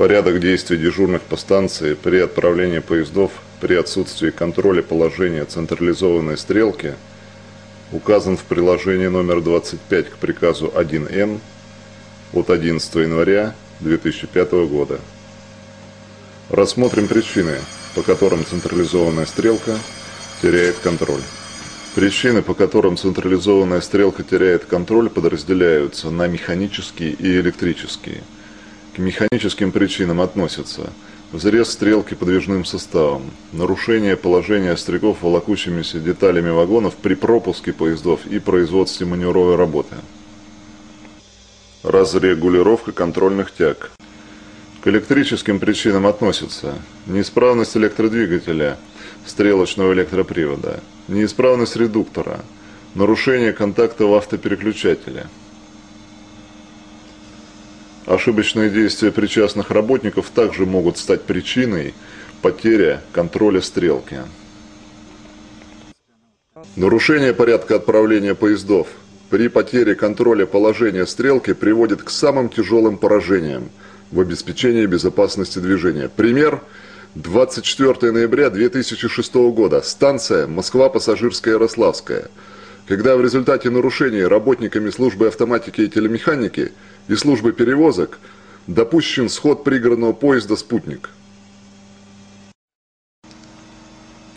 Порядок действий дежурных по станции при отправлении поездов при отсутствии контроля положения централизованной стрелки указан в приложении номер 25 к приказу 1Н от 11 января 2005 года. Рассмотрим причины, по которым централизованная стрелка теряет контроль. Причины, по которым централизованная стрелка теряет контроль, подразделяются на механические и электрические – к механическим причинам относятся взрез стрелки подвижным составом, нарушение положения стрелков волокущимися деталями вагонов при пропуске поездов и производстве маневровой работы. Разрегулировка контрольных тяг. К электрическим причинам относятся неисправность электродвигателя, стрелочного электропривода, неисправность редуктора, нарушение контакта в автопереключателе – Ошибочные действия причастных работников также могут стать причиной потери контроля стрелки. Нарушение порядка отправления поездов при потере контроля положения стрелки приводит к самым тяжелым поражениям в обеспечении безопасности движения. Пример 24 ноября 2006 года. Станция Москва-Пассажирская Ярославская. Когда в результате нарушений работниками службы автоматики и телемеханики – и службы перевозок допущен сход пригородного поезда «Спутник».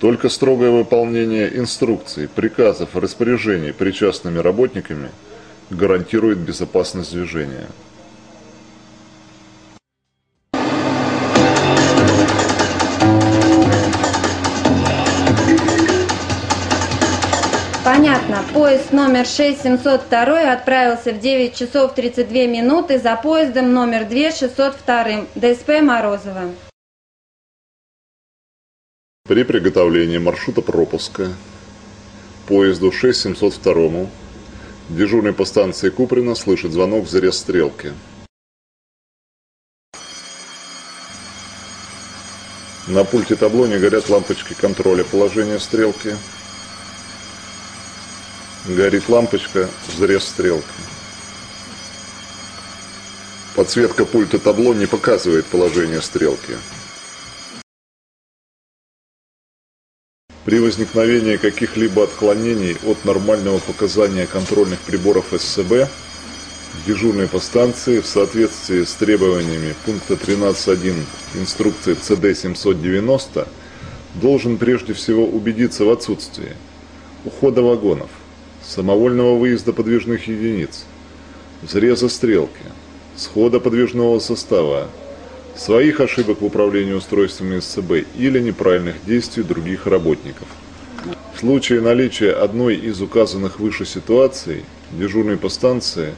Только строгое выполнение инструкций, приказов распоряжений причастными работниками гарантирует безопасность движения. Понятно. Поезд номер 6702 отправился в 9 часов 32 минуты за поездом номер 2 602 ДСП Морозова. При приготовлении маршрута пропуска поезду 6702 дежурный по станции Куприна слышит звонок в зарез стрелки. На пульте табло не горят лампочки контроля положения стрелки. Горит лампочка, взрез стрелки. Подсветка пульта табло не показывает положение стрелки. При возникновении каких-либо отклонений от нормального показания контрольных приборов СЦБ, дежурный по станции в соответствии с требованиями пункта 13.1 инструкции ЦД-790 должен прежде всего убедиться в отсутствии ухода вагонов, самовольного выезда подвижных единиц, взреза стрелки, схода подвижного состава, своих ошибок в управлении устройствами СЦБ или неправильных действий других работников. В случае наличия одной из указанных выше ситуаций, дежурный по станции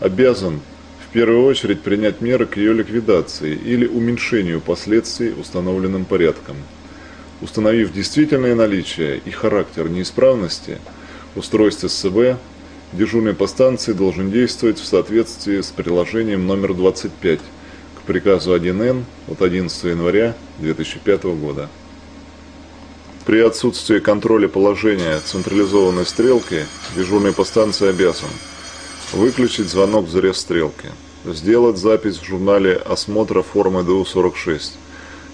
обязан в первую очередь принять меры к ее ликвидации или уменьшению последствий установленным порядком. Установив действительное наличие и характер неисправности – устройств СЦБ, дежурный по станции должен действовать в соответствии с приложением номер 25 к приказу 1Н от 11 января 2005 года. При отсутствии контроля положения централизованной стрелки дежурный по станции обязан выключить звонок в зарез стрелки, сделать запись в журнале осмотра формы ДУ-46,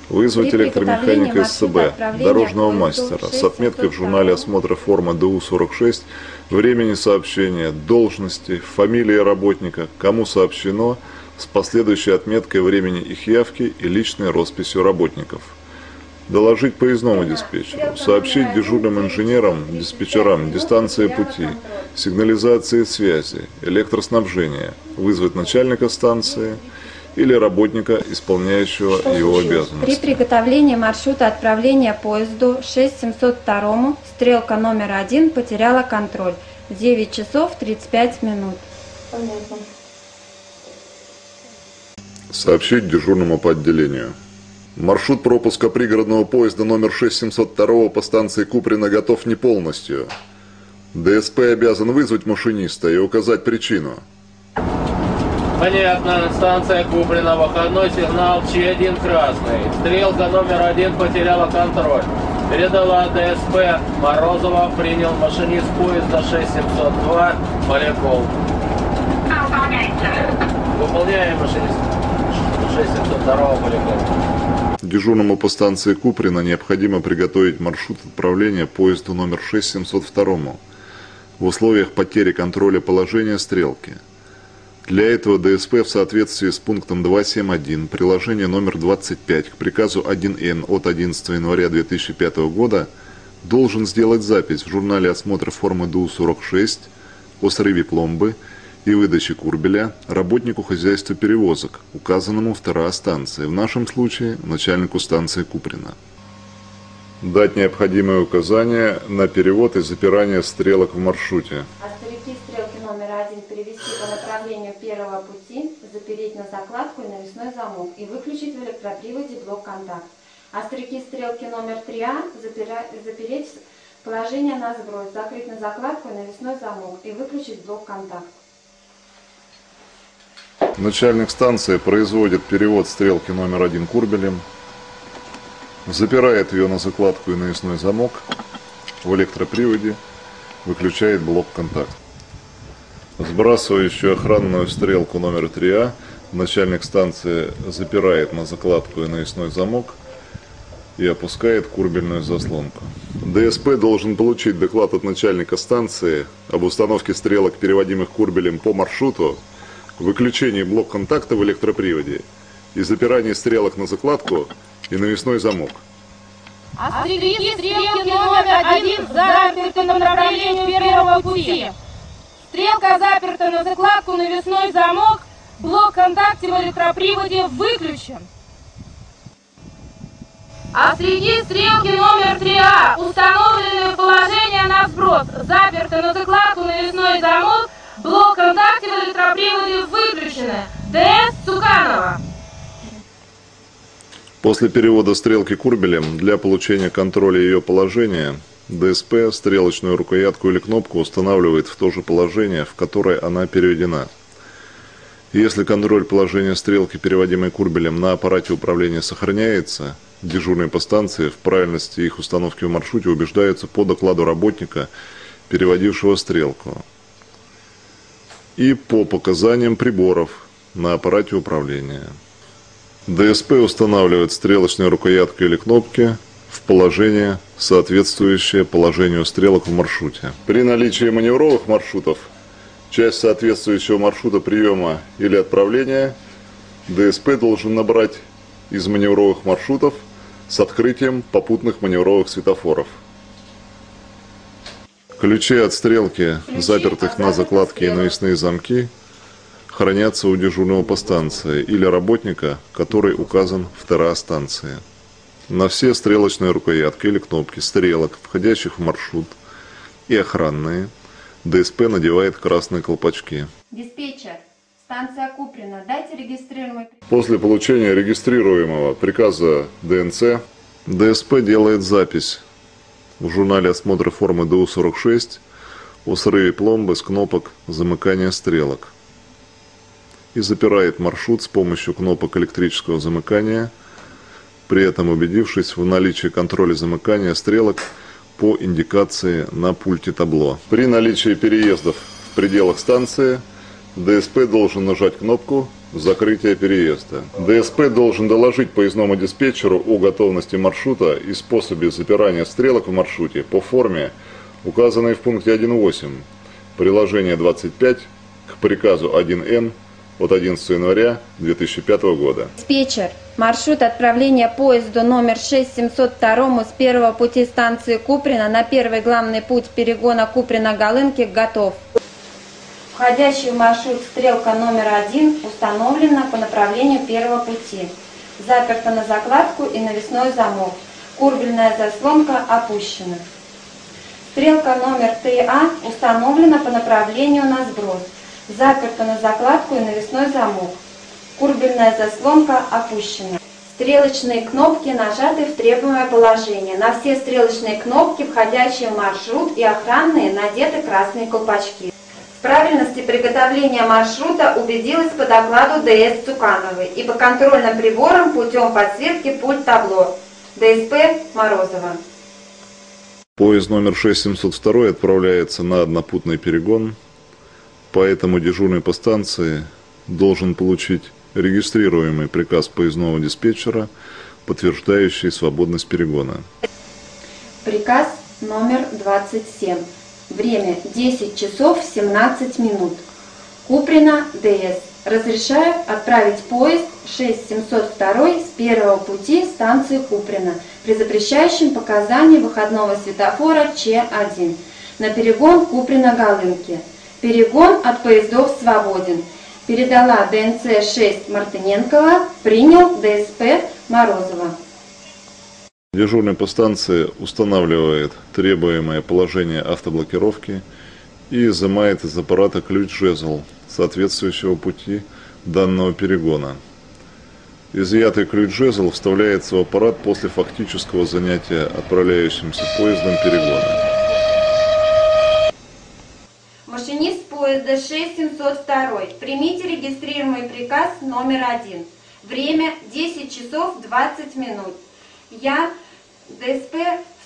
Вызвать электромеханика СЦБ, дорожного мастера, с отметкой в журнале осмотра формы ДУ-46, времени сообщения, должности, фамилии работника, кому сообщено, с последующей отметкой времени их явки и личной росписью работников. Доложить поездному диспетчеру, сообщить дежурным инженерам, диспетчерам дистанции пути, сигнализации связи, электроснабжения, вызвать начальника станции – или работника, исполняющего Что его обязанности. При приготовлении маршрута отправления поезду 6702 стрелка номер один потеряла контроль. 9 часов 35 минут. Понятно. Сообщить дежурному по отделению. Маршрут пропуска пригородного поезда номер 6702 по станции Куприна готов не полностью. ДСП обязан вызвать машиниста и указать причину. Понятно, станция Куплина, выходной сигнал Ч1 красный. Стрелка номер один потеряла контроль. Передала ДСП Морозова, принял машинист поезда 6702 Поляков. Выполняем, машинист. 6702 полигона. Дежурному по станции Куприна необходимо приготовить маршрут отправления поезду номер 6702 в условиях потери контроля положения стрелки. Для этого ДСП в соответствии с пунктом 271 приложения номер 25 к приказу 1Н от 11 января 2005 года должен сделать запись в журнале осмотра формы ДУ-46 о срыве пломбы и выдаче курбеля работнику хозяйства перевозок, указанному в ТРА станции, в нашем случае начальнику станции Куприна. Дать необходимые указания на перевод и запирание стрелок в маршруте. Остряки стрелки номер один перевести по направлению первого пути, запереть на закладку и навесной замок и выключить в электроприводе блок контакт. Остряки стрелки номер 3А запира- запереть положение на сброс, закрыть на закладку и навесной замок и выключить блок контакт. Начальник станции производит перевод стрелки номер один курбелем, запирает ее на закладку и навесной замок, в электроприводе выключает блок контакт. Сбрасывающую охранную стрелку номер 3А начальник станции запирает на закладку и навесной замок и опускает курбельную заслонку. ДСП должен получить доклад от начальника станции об установке стрелок, переводимых курбелем по маршруту, выключении блок-контакта в электроприводе и запирании стрелок на закладку и навесной замок. Остряки стрелки номер один заперты на направлении первого пути. Стрелка заперта на закладку навесной замок. Блок контакте в электроприводе выключен. Остряки стрелки номер 3А установлены в положение на сброс. Заперты на закладку навесной замок. Блок контакте в электроприводе выключены. ДС Цуканова. После перевода стрелки курбелем для получения контроля ее положения ДСП стрелочную рукоятку или кнопку устанавливает в то же положение, в которое она переведена. Если контроль положения стрелки, переводимой курбелем, на аппарате управления сохраняется, дежурные по станции в правильности их установки в маршруте убеждаются по докладу работника, переводившего стрелку, и по показаниям приборов на аппарате управления. ДСП устанавливает стрелочные рукоятки или кнопки в положение, соответствующее положению стрелок в маршруте. При наличии маневровых маршрутов, часть соответствующего маршрута приема или отправления, ДСП должен набрать из маневровых маршрутов с открытием попутных маневровых светофоров. Ключи от стрелки, запертых на закладки и навесные замки, хранятся у дежурного по станции или работника, который указан в ТРА станции. На все стрелочные рукоятки или кнопки стрелок, входящих в маршрут, и охранные, ДСП надевает красные колпачки. Диспетчер, станция Куприна, дайте регистрируемый После получения регистрируемого приказа ДНЦ, ДСП делает запись в журнале осмотра формы ДУ-46 о срыве пломбы с кнопок замыкания стрелок. И запирает маршрут с помощью кнопок электрического замыкания, при этом убедившись в наличии контроля замыкания стрелок по индикации на пульте табло. При наличии переездов в пределах станции ДСП должен нажать кнопку «Закрытие переезда». ДСП должен доложить поездному диспетчеру о готовности маршрута и способе запирания стрелок в маршруте по форме, указанной в пункте 1.8, приложение 25 к приказу 1Н от 11 января 2005 года. Диспетчер, маршрут отправления поезду номер 6702 с первого пути станции Куприна на первый главный путь перегона Куприна-Голынки готов. Входящий в маршрут стрелка номер один установлена по направлению первого пути. Заперта на закладку и навесной замок. Курбельная заслонка опущена. Стрелка номер 3А установлена по направлению на сброс. Заперта на закладку и навесной замок. Курбельная заслонка опущена. Стрелочные кнопки нажаты в требуемое положение. На все стрелочные кнопки, входящие в маршрут и охранные, надеты красные колпачки. В правильности приготовления маршрута убедилась по докладу ДС Цукановой и по контрольным приборам путем подсветки пульт табло. ДСП Морозова. Поезд номер 6702 отправляется на однопутный перегон, поэтому дежурный по станции должен получить Регистрируемый приказ поездного диспетчера, подтверждающий свободность перегона. Приказ номер 27. Время 10 часов 17 минут. Куприна ДС. Разрешаю отправить поезд 6702 с первого пути станции Куприна при запрещающем показании выходного светофора Ч1 на перегон Куприна-Галынки. Перегон от поездов свободен. Передала ДНЦ-6 Мартыненкова, принял ДСП Морозова. Дежурный по станции устанавливает требуемое положение автоблокировки и изымает из аппарата ключ-жезл соответствующего пути данного перегона. Изъятый ключ-жезл вставляется в аппарат после фактического занятия отправляющимся поездом перегона. Машинист поезда 6702. Примите регистрируемый приказ номер один. Время 10 часов 20 минут. Я, ДСП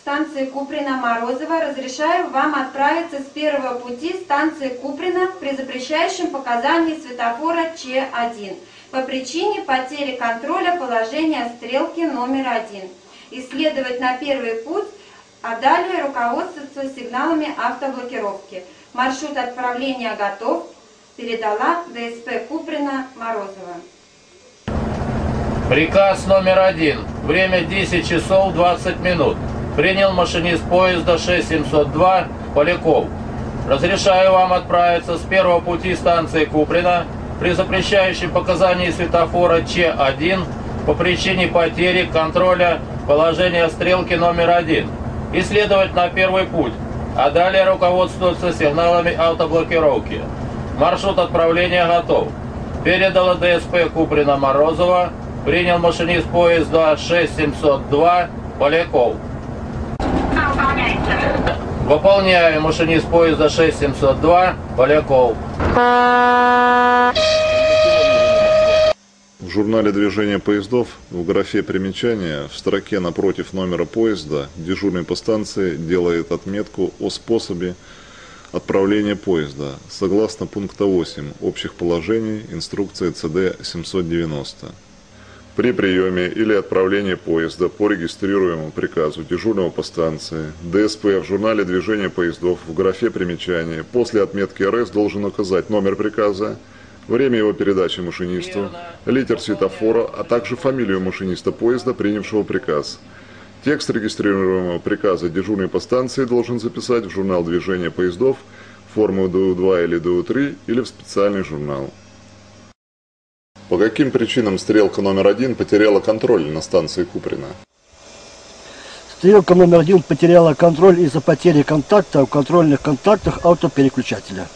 станции Куприна-Морозова, разрешаю вам отправиться с первого пути станции Куприна при запрещающем показании светофора Ч1 по причине потери контроля положения стрелки номер один. Исследовать на первый путь, а далее руководствоваться сигналами автоблокировки. Маршрут отправления готов. Передала ДСП Куприна Морозова. Приказ номер один. Время 10 часов 20 минут. Принял машинист поезда 6702 Поляков. Разрешаю вам отправиться с первого пути станции Куприна при запрещающем показании светофора Ч1 по причине потери контроля положения стрелки номер один. Исследовать на первый путь, а далее руководствоваться сигналами автоблокировки. Маршрут отправления готов. Передала ДСП Куприна Морозова. Принял машинист поезда 6702 Поляков. Выполняю машинист поезда 6702 Поляков. Журнале движения поездов в графе примечания в строке напротив номера поезда дежурный по станции делает отметку о способе отправления поезда согласно пункта 8 общих положений инструкции ЦД 790. При приеме или отправлении поезда по регистрируемому приказу дежурного по станции ДСП в журнале движения поездов в графе примечания после отметки РС должен указать номер приказа, время его передачи машинисту, литер светофора, а также фамилию машиниста поезда, принявшего приказ. Текст регистрируемого приказа дежурный по станции должен записать в журнал движения поездов, форму ДУ-2 или ДУ-3 или в специальный журнал. По каким причинам стрелка номер один потеряла контроль на станции Куприна? Стрелка номер один потеряла контроль из-за потери контакта в контрольных контактах автопереключателя.